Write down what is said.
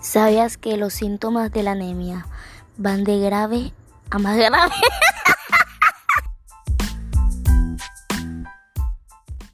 ¿Sabías que los síntomas de la anemia van de grave a más grave?